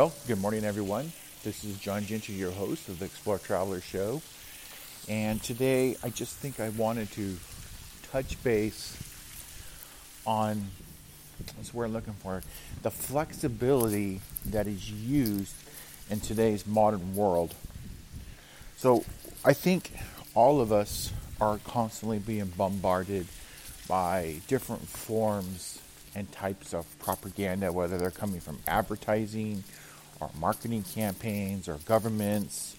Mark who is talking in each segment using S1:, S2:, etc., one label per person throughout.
S1: Well, good morning, everyone. This is John Ginter, your host of the Explore Traveler Show. And today I just think I wanted to touch base on that's we're looking for the flexibility that is used in today's modern world. So I think all of us are constantly being bombarded by different forms and types of propaganda, whether they're coming from advertising or marketing campaigns our governments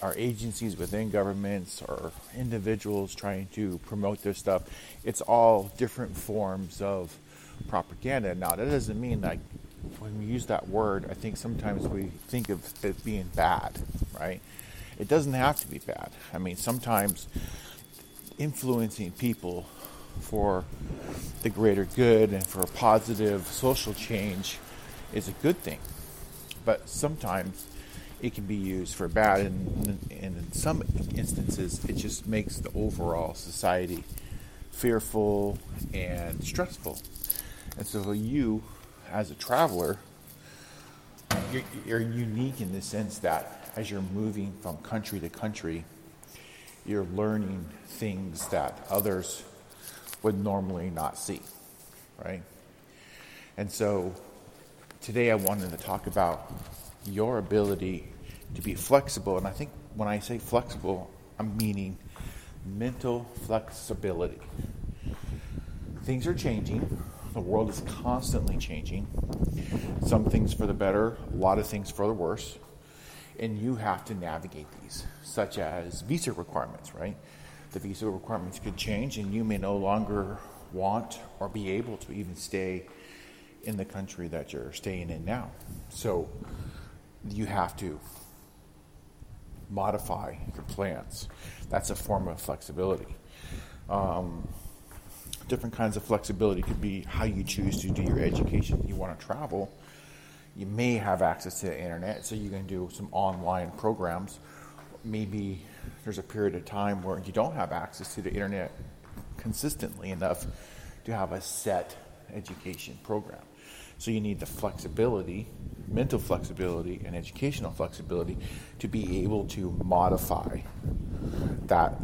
S1: our agencies within governments or individuals trying to promote their stuff. It's all different forms of propaganda. Now, that doesn't mean that when we use that word, I think sometimes we think of it being bad, right? It doesn't have to be bad. I mean, sometimes influencing people for the greater good and for positive social change is a good thing. But sometimes it can be used for bad, and, and in some instances, it just makes the overall society fearful and stressful. And so, you, as a traveler, you're, you're unique in the sense that as you're moving from country to country, you're learning things that others would normally not see, right? And so today I wanted to talk about your ability to be flexible. And I think when I say flexible, I'm meaning mental flexibility. Things are changing. The world is constantly changing. Some things for the better, a lot of things for the worse. And you have to navigate these, such as visa requirements, right? the visa requirements could change and you may no longer want or be able to even stay in the country that you're staying in now. So you have to modify your plans. That's a form of flexibility. Um, different kinds of flexibility could be how you choose to do your education. You want to travel, you may have access to the internet, so you can do some online programs maybe there's a period of time where you don't have access to the internet consistently enough to have a set education program. So you need the flexibility, mental flexibility, and educational flexibility to be able to modify that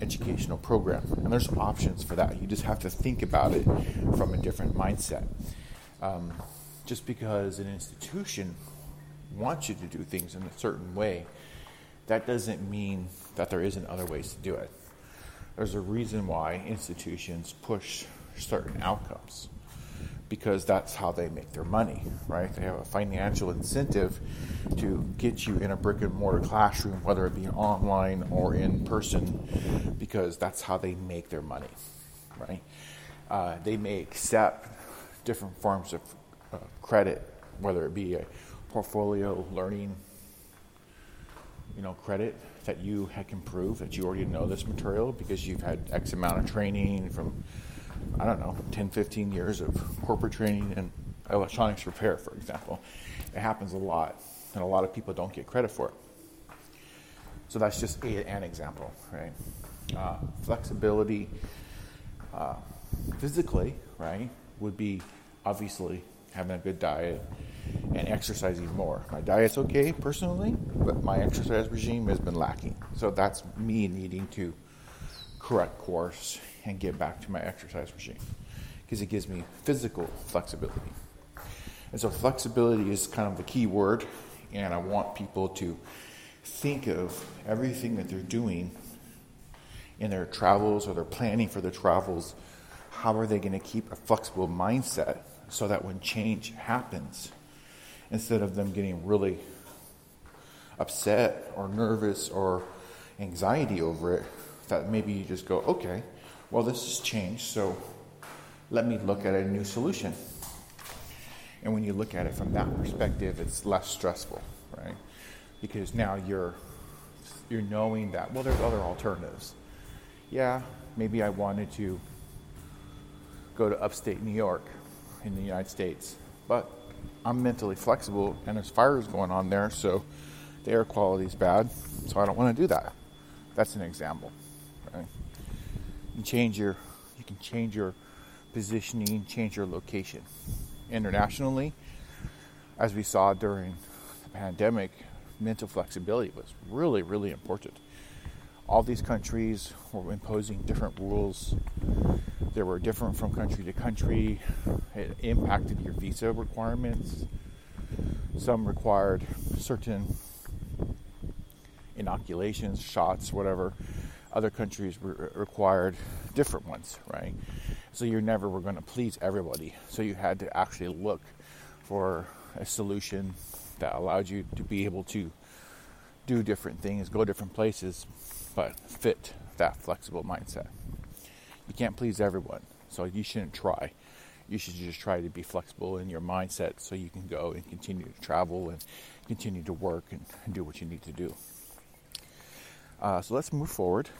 S1: educational program. And there's options for that. You just have to think about it from a different mindset. Um, just because an institution wants you to do things in a certain way that doesn't mean that there isn't other ways to do it. There's a reason why institutions push certain outcomes because that's how they make their money, right? They have a financial incentive to get you in a brick and mortar classroom, whether it be online or in person, because that's how they make their money, right? Uh, they may accept different forms of uh, credit, whether it be a portfolio learning you know, credit that you can prove that you already know this material because you've had X amount of training from, I don't know, 10, 15 years of corporate training in electronics repair, for example. It happens a lot, and a lot of people don't get credit for it. So that's just a, an example, right? Uh, flexibility uh, physically, right, would be obviously having a good diet, and exercising more. My diet's okay personally, but my exercise regime has been lacking. So that's me needing to correct course and get back to my exercise regime because it gives me physical flexibility. And so flexibility is kind of the key word, and I want people to think of everything that they're doing in their travels or they're planning for their travels. How are they going to keep a flexible mindset so that when change happens, instead of them getting really upset or nervous or anxiety over it, that maybe you just go, okay, well, this has changed, so let me look at a new solution. And when you look at it from that perspective, it's less stressful, right? Because now you're you're knowing that well, there's other alternatives. Yeah, maybe I wanted to go to upstate New York in the United States, but I'm mentally flexible and there's fires going on there, so the air quality is bad, so I don't want to do that. That's an example. Right? You change your you can change your positioning, change your location. Internationally, as we saw during the pandemic, mental flexibility was really, really important. All these countries were imposing different rules. They were different from country to country. It impacted your visa requirements. Some required certain inoculations, shots, whatever. Other countries re- required different ones, right? So you never were going to please everybody. So you had to actually look for a solution that allowed you to be able to do different things, go different places, but fit that flexible mindset. You can't please everyone, so you shouldn't try. You should just try to be flexible in your mindset so you can go and continue to travel and continue to work and, do what you need to do. Uh, so let's move forward.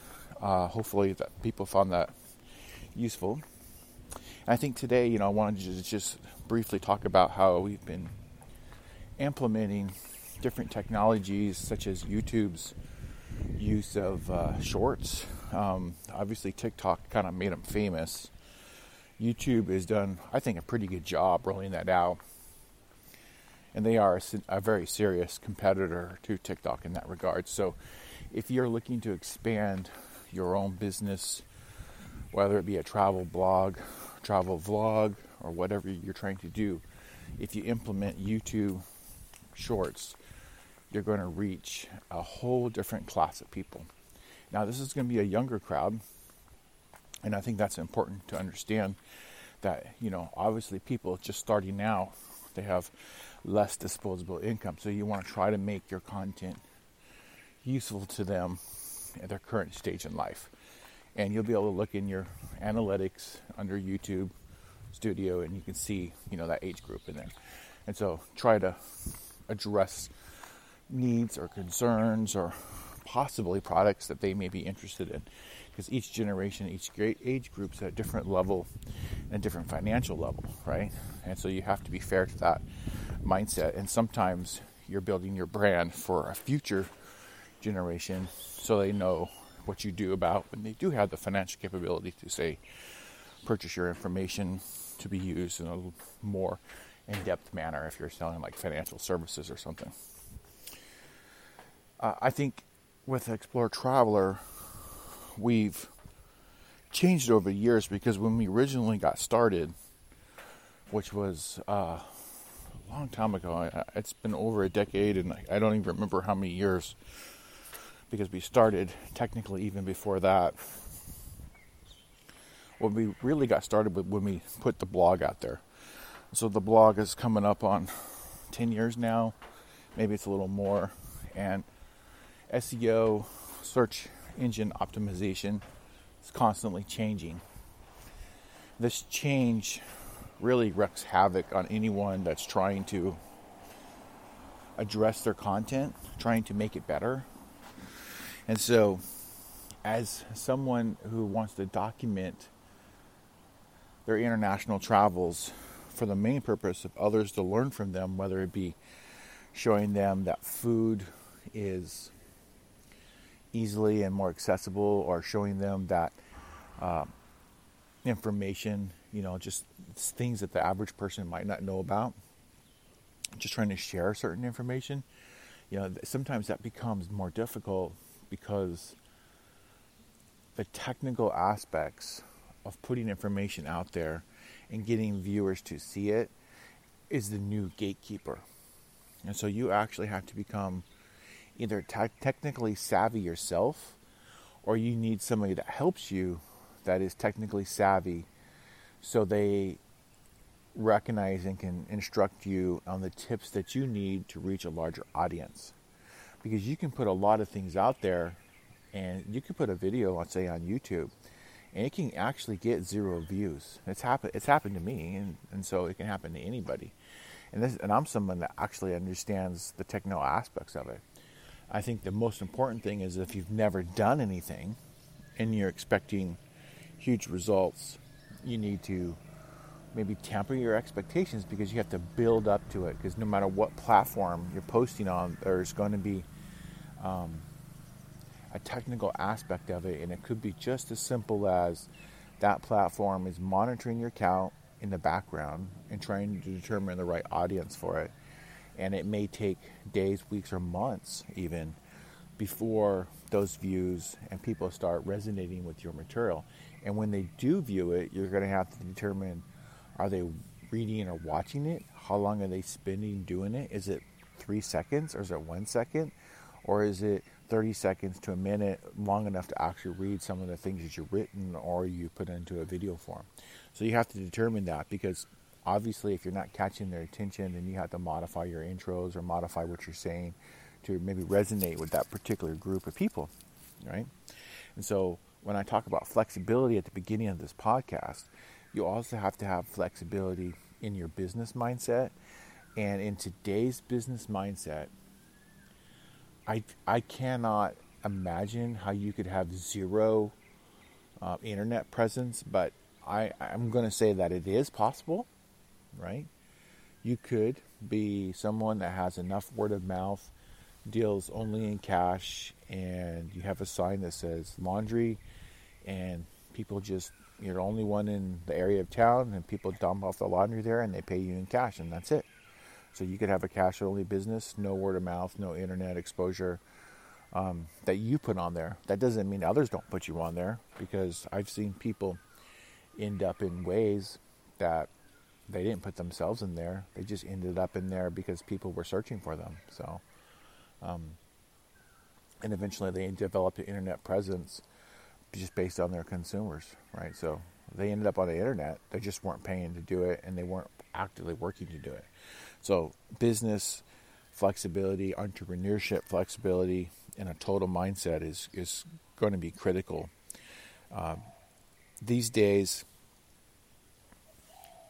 S1: Uh, hopefully that people found that useful. And I think today, you know, I wanted to just briefly talk about how we've been implementing different technologies such as YouTube's use of uh, shorts. Um, obviously, TikTok kind of made them famous. YouTube has done, I think, a pretty good job rolling that out. And they are a, a very serious competitor to TikTok in that regard. So, if you're looking to expand your own business, whether it be a travel blog, travel vlog, or whatever you're trying to do, if you implement YouTube shorts, you're going to reach a whole different class of people. Now, this is going to be a younger crowd, and I think that's important to understand that, you know, obviously people just starting now, they have less disposable income. So you want to try to make your content useful to them at their current stage in life. And you'll be able to look in your analytics under YouTube Studio and you can see, you know, that age group in there. And so try to address needs or concerns or possibly products that they may be interested in. Because each generation, each great age group is at a different level and different financial level, right? And so you have to be fair to that mindset. And sometimes you're building your brand for a future generation so they know what you do about when they do have the financial capability to say purchase your information to be used in a more in-depth manner if you're selling like financial services or something. Uh, I think with Explore Traveler, we've changed over the years because when we originally got started, which was uh, a long time ago, it's been over a decade, and I don't even remember how many years because we started technically even before that. When we really got started with when we put the blog out there. So the blog is coming up on 10 years now, maybe it's a little more. And SEO, search engine optimization, is constantly changing. This change really wreaks havoc on anyone that's trying to address their content, trying to make it better. And so, as someone who wants to document their international travels for the main purpose of others to learn from them, whether it be showing them that food is easily and more accessible, or showing them that uh, information, you know, just things that the average person might not know about. Just trying to share certain information, you know, sometimes that becomes more difficult because the technical aspects of putting information out there and getting viewers to see it is the new gatekeeper. And so you actually have to become either te- technically savvy yourself or you need somebody that helps you that is technically savvy so they recognize and can instruct you on the tips that you need to reach a larger audience. Because you can put a lot of things out there and you can put a video, let's say on YouTube, and it can actually get zero views. It's happened. It's happened to me, and, and so it can happen to anybody. And this, and I'm someone that actually understands the techno aspects of it. I think the most important thing is if you've never done anything, and you're expecting huge results, you need to maybe temper your expectations because you have to build up to it. Because no matter what platform you're posting on, there's going to be um, a technical aspect of it, and it could be just as simple as that platform is monitoring your account in the background and trying to determine the right audience for it. And it may take days, weeks, or months even before those views and people start resonating with your material. And when they do view it, you're going to have to determine are they reading or watching it? How long are they spending doing it? Is it three seconds or is it one second? Or is it 30 seconds to a minute long enough to actually read some of the things that you've written or you put into a video form? So you have to determine that because obviously if you're not catching their attention, then you have to modify your intros or modify what you're saying to maybe resonate with that particular group of people, right? And so when I talk about flexibility at the beginning of this podcast, you also have to have flexibility in your business mindset. And in today's business mindset, I, I cannot imagine how you could have zero uh, internet presence, but I, I'm going to say that it is possible, right? You could be someone that has enough word of mouth deals only in cash and you have a sign that says laundry and people just you're the only one in the area of town and people dump off the laundry there and they pay you in cash and that's it so you could have a cash only business no word of mouth no internet exposure um, that you put on there that doesn't mean others don't put you on there because i've seen people end up in ways that they didn't put themselves in there they just ended up in there because people were searching for them so um, and eventually they developed an internet presence just based on their consumers, right? So they ended up on the internet. They just weren't paying to do it and they weren't actively working to do it. So business flexibility, entrepreneurship flexibility, and a total mindset is, is going to be critical. Um, these days,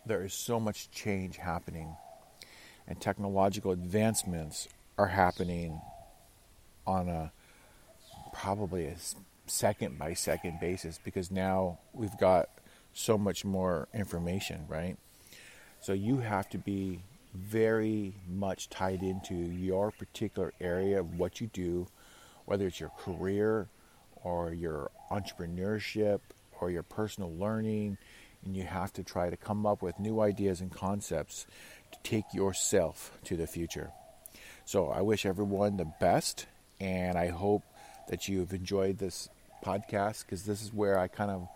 S1: there is so much change happening, and technological advancements are happening on a probably a second by second basis because now we've got so much more information, right? So you have to be very much tied into your particular area of what you do, whether it's your career or your entrepreneurship or your personal learning, and you have to try to come up with new ideas and concepts to take yourself to the future. So I wish everyone the best, and I hope that you've enjoyed this podcast because this is where I kind of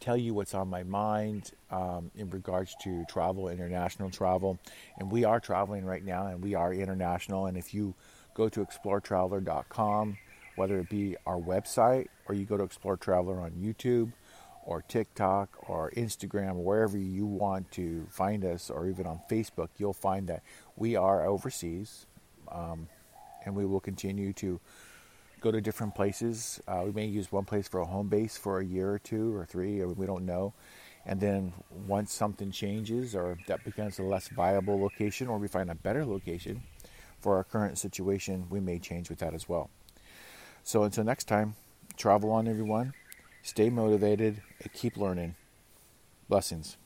S1: tell you what's on my mind um, in regards to travel, international travel. And we are traveling right now, and we are international. And if you go to exploretraveler.com, whether it be our website or you go to Explore Traveler on YouTube or TikTok or Instagram, wherever you want to find us, or even on Facebook, you'll find that we are overseas um, and we will continue to go to different places. Uh, we may use one place for a home base for a year or two or three, or we don't know. And then once something changes or that becomes a less viable location, or we find a better location for our current situation, we may change with that as well. So until next time, travel on, everyone. Stay motivated and keep learning. Blessings.